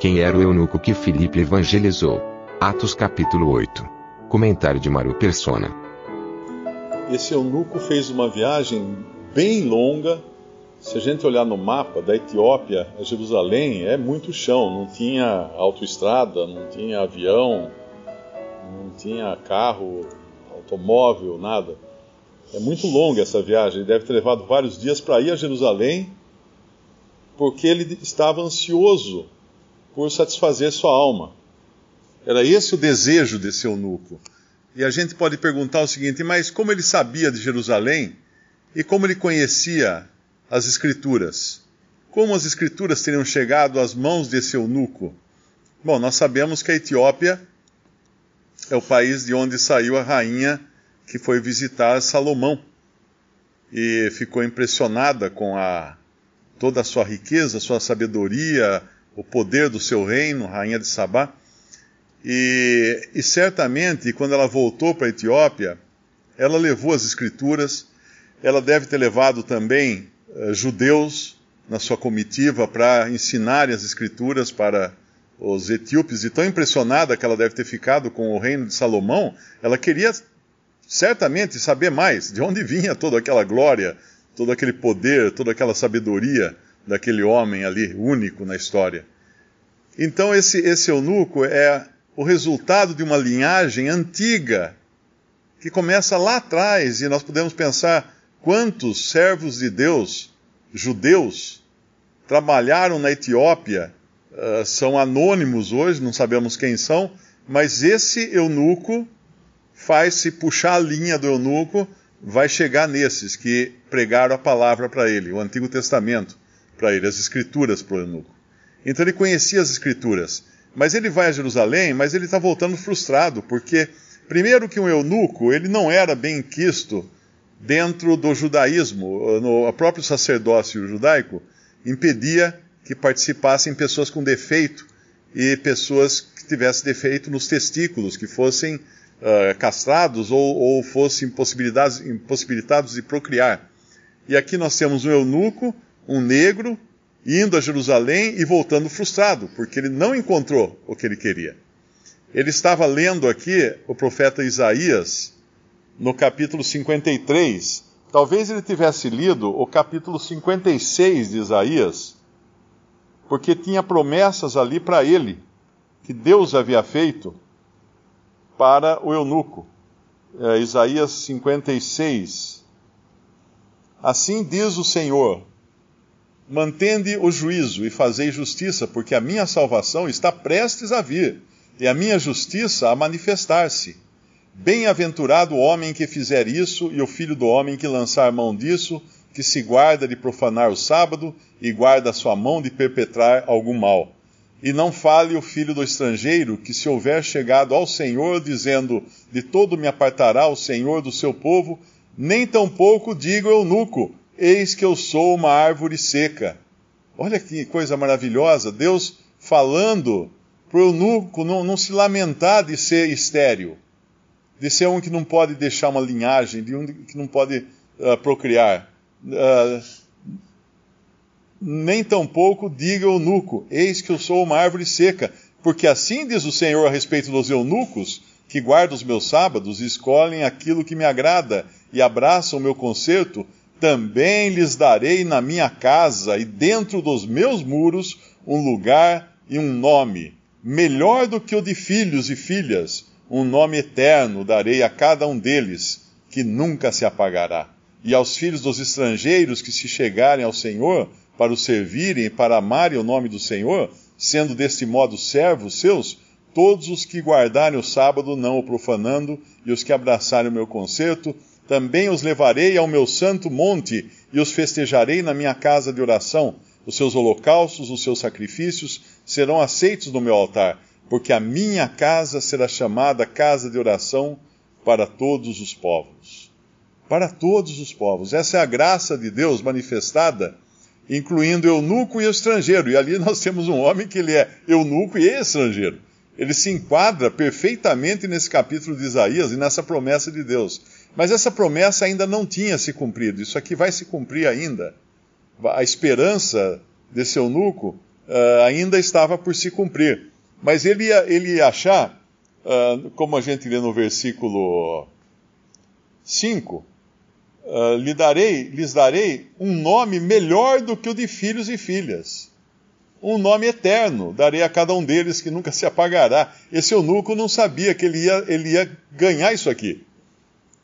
Quem era o eunuco que Filipe evangelizou? Atos capítulo 8. Comentário de Mário Persona. Esse eunuco fez uma viagem bem longa. Se a gente olhar no mapa da Etiópia a Jerusalém, é muito chão, não tinha autoestrada, não tinha avião, não tinha carro, automóvel, nada. É muito longa essa viagem, deve ter levado vários dias para ir a Jerusalém, porque ele estava ansioso por satisfazer sua alma. Era esse o desejo desse eunuco. E a gente pode perguntar o seguinte: mas como ele sabia de Jerusalém e como ele conhecia as Escrituras? Como as Escrituras teriam chegado às mãos desse eunuco? Bom, nós sabemos que a Etiópia é o país de onde saiu a rainha que foi visitar Salomão e ficou impressionada com a, toda a sua riqueza, sua sabedoria, o poder do seu reino, rainha de Sabá. E, e certamente, quando ela voltou para a Etiópia, ela levou as escrituras, ela deve ter levado também uh, judeus na sua comitiva para ensinarem as escrituras para os etíopes, e tão impressionada que ela deve ter ficado com o reino de Salomão, ela queria certamente saber mais de onde vinha toda aquela glória, todo aquele poder, toda aquela sabedoria daquele homem ali único na história. Então esse, esse eunuco é o resultado de uma linhagem antiga que começa lá atrás e nós podemos pensar quantos servos de Deus, judeus, trabalharam na Etiópia, uh, são anônimos hoje, não sabemos quem são, mas esse eunuco faz-se puxar a linha do eunuco, vai chegar nesses que pregaram a palavra para ele, o Antigo Testamento para ele, as Escrituras para o eunuco. Então ele conhecia as Escrituras. Mas ele vai a Jerusalém, mas ele está voltando frustrado, porque, primeiro, que um eunuco ele não era bem quisto dentro do judaísmo. No, o próprio sacerdócio judaico impedia que participassem pessoas com defeito e pessoas que tivessem defeito nos testículos, que fossem uh, castrados ou, ou fossem impossibilitados de procriar. E aqui nós temos um eunuco, um negro, indo a Jerusalém e voltando frustrado, porque ele não encontrou o que ele queria. Ele estava lendo aqui o profeta Isaías, no capítulo 53. Talvez ele tivesse lido o capítulo 56 de Isaías, porque tinha promessas ali para ele, que Deus havia feito para o eunuco. É, Isaías 56. Assim diz o Senhor: Mantende o juízo e fazei justiça, porque a minha salvação está prestes a vir, e a minha justiça a manifestar-se. Bem-aventurado o homem que fizer isso, e o filho do homem que lançar mão disso, que se guarda de profanar o sábado, e guarda a sua mão de perpetrar algum mal. E não fale o filho do estrangeiro, que se houver chegado ao Senhor, dizendo: De todo me apartará o Senhor do seu povo, nem tampouco diga eunuco, Eis que eu sou uma árvore seca. Olha que coisa maravilhosa, Deus falando para o eunuco não, não, se lamentar de ser estéril, de ser um que não pode deixar uma linhagem, de um que não pode uh, procriar. Uh, nem tampouco diga eunuco, eis que eu sou uma árvore seca, porque assim diz o Senhor a respeito dos eunucos, que guardam os meus sábados escolhem aquilo que me agrada e abraçam o meu concerto, também lhes darei na minha casa e dentro dos meus muros um lugar e um nome, melhor do que o de filhos e filhas, um nome eterno darei a cada um deles, que nunca se apagará. E aos filhos dos estrangeiros que se chegarem ao Senhor para o servirem e para amarem o nome do Senhor, sendo deste modo servos seus, todos os que guardarem o sábado não o profanando, e os que abraçarem o meu concerto, também os levarei ao meu santo monte e os festejarei na minha casa de oração. os seus holocaustos, os seus sacrifícios serão aceitos no meu altar, porque a minha casa será chamada casa de oração para todos os povos. Para todos os povos. Essa é a graça de Deus manifestada, incluindo eunuco e estrangeiro. E ali nós temos um homem que ele é eunuco e estrangeiro. Ele se enquadra perfeitamente nesse capítulo de Isaías e nessa promessa de Deus. Mas essa promessa ainda não tinha se cumprido. Isso aqui vai se cumprir ainda. A esperança desse eunuco uh, ainda estava por se cumprir. Mas ele ia, ele ia achar, uh, como a gente lê no versículo 5, uh, lhe darei, lhes darei um nome melhor do que o de filhos e filhas. Um nome eterno darei a cada um deles que nunca se apagará. Esse eunuco não sabia que ele ia, ele ia ganhar isso aqui.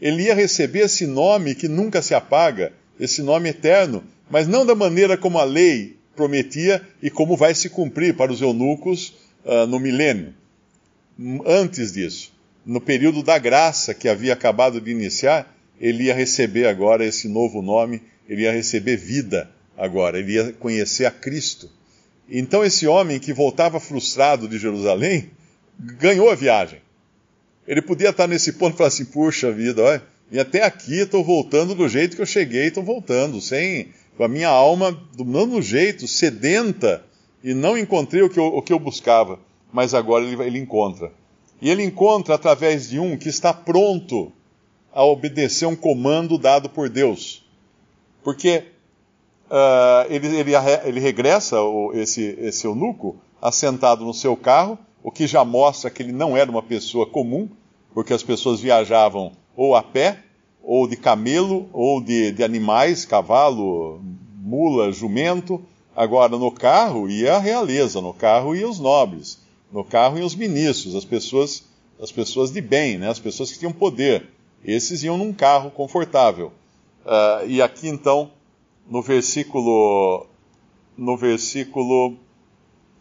Ele ia receber esse nome que nunca se apaga, esse nome eterno, mas não da maneira como a lei prometia e como vai se cumprir para os eunucos uh, no milênio. Antes disso, no período da graça que havia acabado de iniciar, ele ia receber agora esse novo nome, ele ia receber vida agora, ele ia conhecer a Cristo. Então, esse homem que voltava frustrado de Jerusalém ganhou a viagem. Ele podia estar nesse ponto e falar assim: puxa vida, olha, e até aqui estou voltando do jeito que eu cheguei, estou voltando, sem com a minha alma do mesmo jeito, sedenta, e não encontrei o que eu, o que eu buscava, mas agora ele, ele encontra. E ele encontra através de um que está pronto a obedecer um comando dado por Deus. Porque uh, ele, ele, ele, regressa, esse, esse eunuco, assentado no seu carro, o que já mostra que ele não era uma pessoa comum, porque as pessoas viajavam ou a pé, ou de camelo, ou de, de animais, cavalo, mula, jumento. Agora, no carro ia a realeza, no carro ia os nobres, no carro iam os ministros, as pessoas, as pessoas de bem, né? as pessoas que tinham poder. Esses iam num carro confortável. Uh, e aqui então, no versículo, no versículo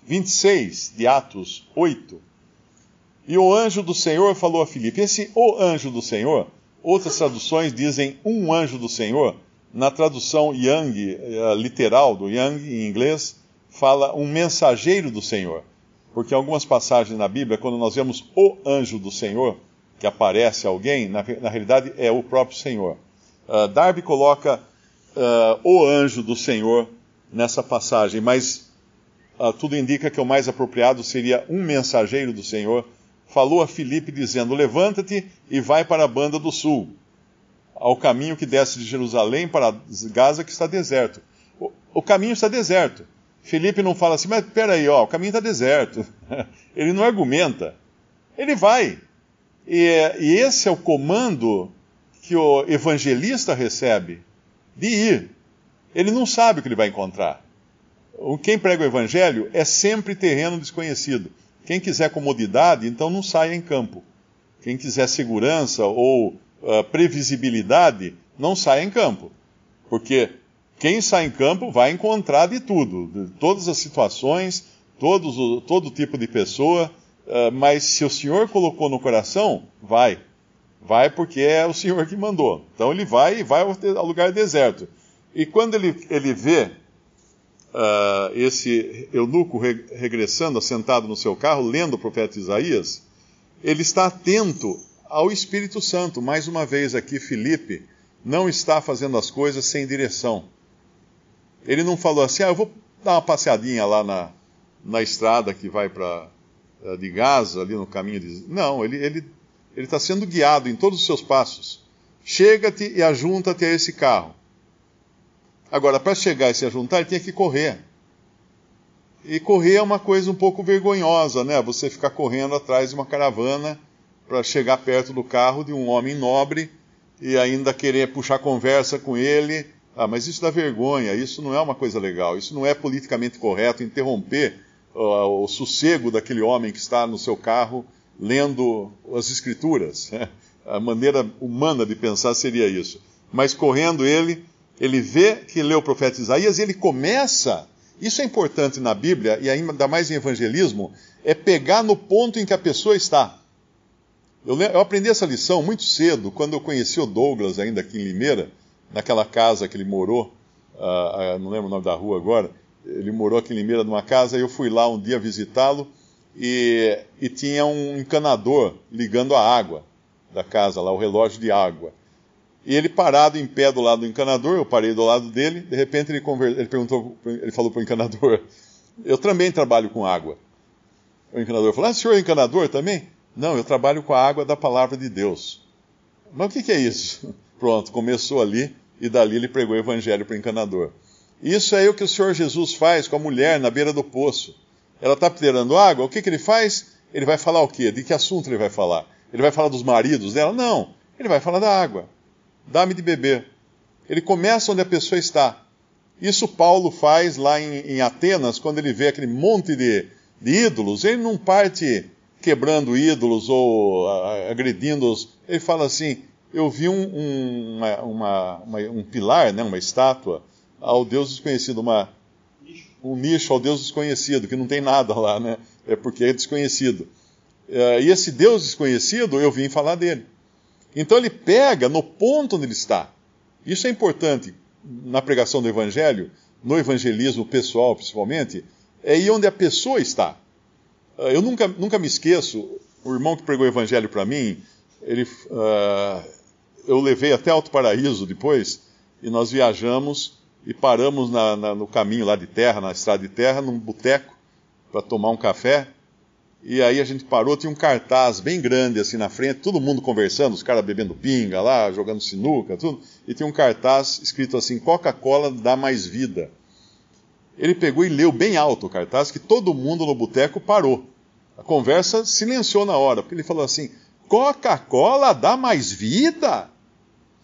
26 de Atos 8, e o anjo do Senhor falou a Filipe. Esse o anjo do Senhor, outras traduções dizem um anjo do Senhor. Na tradução Yang, uh, literal do Yang em inglês, fala um mensageiro do Senhor. Porque algumas passagens na Bíblia, quando nós vemos o anjo do Senhor, que aparece alguém, na, na realidade é o próprio Senhor. Uh, Darby coloca uh, o anjo do Senhor nessa passagem, mas uh, tudo indica que o mais apropriado seria um mensageiro do Senhor. Falou a Filipe dizendo: Levanta-te e vai para a banda do sul, ao caminho que desce de Jerusalém para Gaza, que está deserto. O, o caminho está deserto. Filipe não fala assim, mas peraí, ó, o caminho está deserto. Ele não argumenta. Ele vai. E, e esse é o comando que o evangelista recebe de ir. Ele não sabe o que ele vai encontrar. Quem prega o evangelho é sempre terreno desconhecido. Quem quiser comodidade, então não saia em campo. Quem quiser segurança ou uh, previsibilidade, não saia em campo. Porque quem sai em campo vai encontrar de tudo, de todas as situações, todos, todo tipo de pessoa. Uh, mas se o Senhor colocou no coração, vai. Vai porque é o Senhor que mandou. Então ele vai e vai ao lugar deserto. E quando ele, ele vê uh, esse eunuco re, regressando, assentado no seu carro, lendo o profeta Isaías, ele está atento ao Espírito Santo. Mais uma vez aqui, Felipe não está fazendo as coisas sem direção. Ele não falou assim, ah, eu vou dar uma passeadinha lá na, na estrada que vai para eh, de Gaza, ali no caminho de. Não, ele está ele, ele sendo guiado em todos os seus passos. Chega-te e ajunta-te a esse carro. Agora, para chegar e se ajuntar, ele tinha que correr. E correr é uma coisa um pouco vergonhosa, né? Você ficar correndo atrás de uma caravana para chegar perto do carro de um homem nobre e ainda querer puxar conversa com ele. Ah, mas isso dá vergonha, isso não é uma coisa legal, isso não é politicamente correto interromper uh, o sossego daquele homem que está no seu carro lendo as escrituras. Né? A maneira humana de pensar seria isso. Mas correndo ele, ele vê que lê o profeta Isaías e ele começa. Isso é importante na Bíblia e ainda mais em evangelismo, é pegar no ponto em que a pessoa está. Eu, eu aprendi essa lição muito cedo, quando eu conheci o Douglas, ainda aqui em Limeira, naquela casa que ele morou, uh, uh, não lembro o nome da rua agora, Ele morou aqui em Limeira numa casa, eu fui lá um dia visitá-lo e, e tinha um encanador ligando a água da casa lá, o relógio de água. E ele parado em pé do lado do encanador, eu parei do lado dele, de repente ele, conver... ele perguntou, ele falou para o encanador, eu também trabalho com água. O encanador falou, ah, o senhor é encanador também? Não, eu trabalho com a água da palavra de Deus. Mas o que, que é isso? Pronto, começou ali, e dali ele pregou o evangelho para o encanador. Isso é o que o Senhor Jesus faz com a mulher na beira do poço. Ela está tirando água, o que, que ele faz? Ele vai falar o quê? De que assunto ele vai falar? Ele vai falar dos maridos dela? Não, ele vai falar da água. Dá-me de beber. Ele começa onde a pessoa está. Isso Paulo faz lá em, em Atenas, quando ele vê aquele monte de, de ídolos. Ele não parte quebrando ídolos ou agredindo-os. Ele fala assim: Eu vi um, um, uma, uma, uma, um pilar, né, uma estátua, ao Deus desconhecido, uma, um nicho ao Deus desconhecido, que não tem nada lá, né? É porque é desconhecido. É, e esse Deus desconhecido, eu vim falar dele. Então ele pega no ponto onde ele está. Isso é importante na pregação do Evangelho, no evangelismo pessoal principalmente, é aí onde a pessoa está. É, eu nunca, nunca me esqueço, o irmão que pregou o Evangelho para mim, ele, uh, eu levei até Alto Paraíso depois, e nós viajamos e paramos na, na, no caminho lá de terra, na estrada de terra, num boteco, para tomar um café. E aí a gente parou, tinha um cartaz bem grande assim na frente, todo mundo conversando, os caras bebendo pinga lá, jogando sinuca, tudo. E tinha um cartaz escrito assim: Coca-Cola dá mais vida. Ele pegou e leu bem alto o cartaz, que todo mundo no boteco parou. A conversa silenciou na hora, porque ele falou assim: Coca-Cola dá mais vida?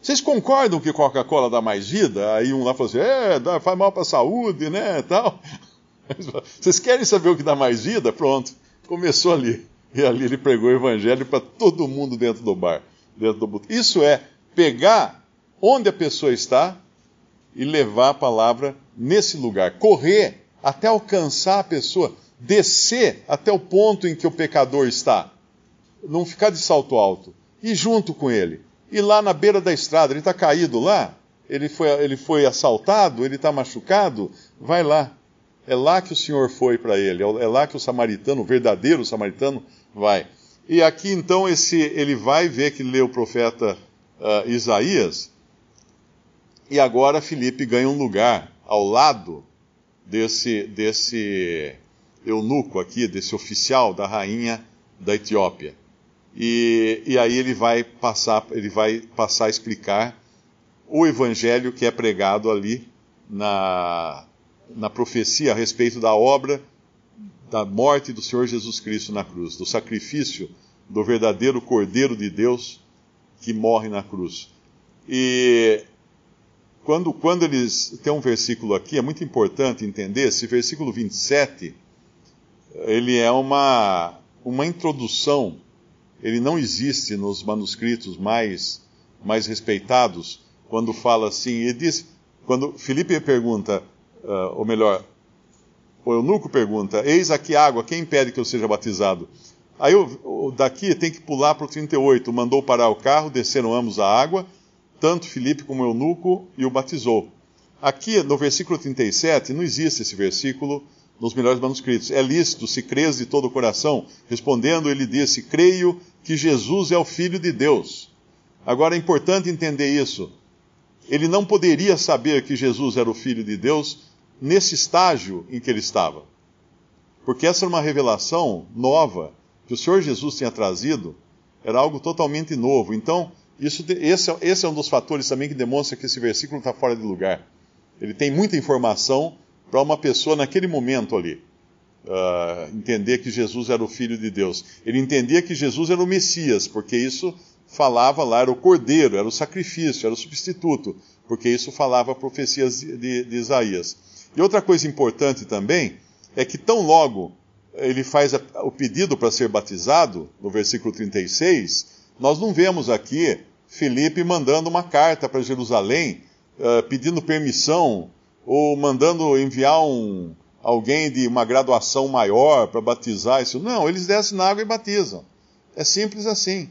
Vocês concordam que Coca-Cola dá mais vida? Aí um lá falou assim: é, dá, faz mal para a saúde, né? Tal. Vocês querem saber o que dá mais vida? Pronto começou ali. E ali ele pregou o evangelho para todo mundo dentro do bar, dentro do boteco. Isso é pegar onde a pessoa está e levar a palavra nesse lugar. Correr até alcançar a pessoa, descer até o ponto em que o pecador está. Não ficar de salto alto. E junto com ele. E lá na beira da estrada, ele está caído lá, ele foi, ele foi assaltado, ele está machucado, vai lá é lá que o Senhor foi para ele, é lá que o samaritano, o verdadeiro samaritano, vai. E aqui então esse, ele vai ver que lê o profeta uh, Isaías, e agora Filipe ganha um lugar ao lado desse, desse eunuco aqui, desse oficial da rainha da Etiópia. E, e aí ele vai passar, ele vai passar a explicar o evangelho que é pregado ali na, na profecia a respeito da obra da morte do Senhor Jesus Cristo na cruz, do sacrifício do verdadeiro Cordeiro de Deus que morre na cruz. E quando, quando eles. Tem um versículo aqui, é muito importante entender, esse versículo 27, ele é uma, uma introdução, ele não existe nos manuscritos mais, mais respeitados, quando fala assim, ele diz, quando Filipe pergunta, uh, ou melhor, o eunuco pergunta: Eis aqui água, quem impede que eu seja batizado? Aí o, daqui tem que pular para o 38. Mandou parar o carro, desceram ambos a água, tanto Filipe como o eunuco, e o batizou. Aqui no versículo 37, não existe esse versículo nos melhores manuscritos. É lícito, se crês de todo o coração. Respondendo, ele disse: Creio que Jesus é o Filho de Deus. Agora é importante entender isso. Ele não poderia saber que Jesus era o Filho de Deus nesse estágio em que ele estava. Porque essa era uma revelação nova que o Senhor Jesus tinha trazido, era algo totalmente novo. Então, isso, esse, esse é um dos fatores também que demonstra que esse versículo está fora de lugar. Ele tem muita informação para uma pessoa naquele momento ali. Uh, entender que Jesus era o Filho de Deus. Ele entendia que Jesus era o Messias, porque isso falava lá, era o cordeiro, era o sacrifício, era o substituto, porque isso falava profecias de, de Isaías. E outra coisa importante também é que tão logo ele faz o pedido para ser batizado, no versículo 36, nós não vemos aqui Felipe mandando uma carta para Jerusalém, uh, pedindo permissão, ou mandando enviar um, alguém de uma graduação maior para batizar isso. Não, eles descem na água e batizam. É simples assim.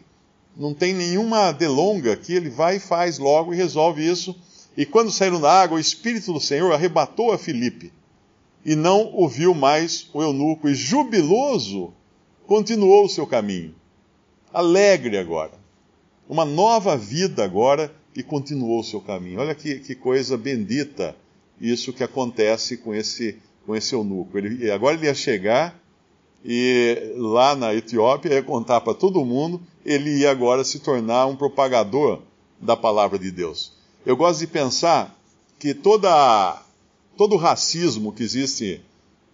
Não tem nenhuma delonga que ele vai e faz logo e resolve isso e quando saíram da água, o Espírito do Senhor arrebatou a Filipe. e não o viu mais o eunuco, e jubiloso continuou o seu caminho. Alegre agora. Uma nova vida agora e continuou o seu caminho. Olha que, que coisa bendita isso que acontece com esse, com esse eunuco. Ele, agora ele ia chegar e lá na Etiópia ia contar para todo mundo, ele ia agora se tornar um propagador da palavra de Deus. Eu gosto de pensar que toda, todo o racismo que existe,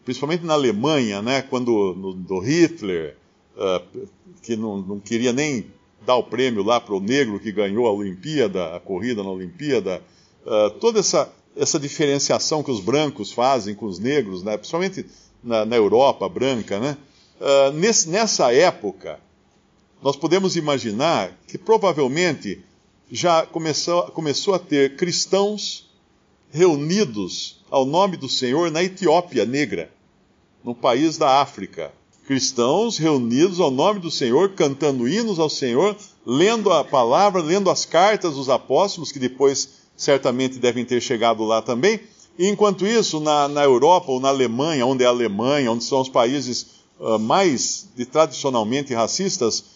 principalmente na Alemanha, né, quando no, do Hitler, uh, que não, não, queria nem dar o prêmio lá para o negro que ganhou a Olimpíada, a corrida na Olimpíada, uh, toda essa, essa diferenciação que os brancos fazem com os negros, né, principalmente na, na Europa branca, né, uh, nesse, nessa época, nós podemos imaginar que provavelmente já começou, começou a ter cristãos reunidos ao nome do Senhor na Etiópia Negra, no país da África. Cristãos reunidos ao nome do Senhor, cantando hinos ao Senhor, lendo a palavra, lendo as cartas dos apóstolos, que depois certamente devem ter chegado lá também. E enquanto isso, na, na Europa ou na Alemanha, onde é a Alemanha, onde são os países uh, mais de, tradicionalmente racistas,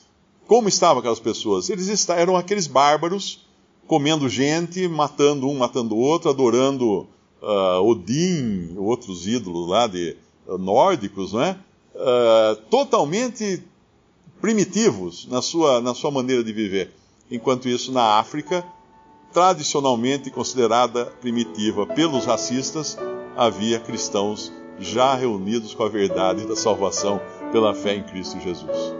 como estavam aquelas pessoas? Eles eram aqueles bárbaros comendo gente, matando um, matando o outro, adorando uh, Odin, outros ídolos lá de uh, nórdicos, não é? Uh, totalmente primitivos na sua, na sua maneira de viver. Enquanto isso, na África, tradicionalmente considerada primitiva pelos racistas, havia cristãos já reunidos com a verdade da salvação pela fé em Cristo Jesus.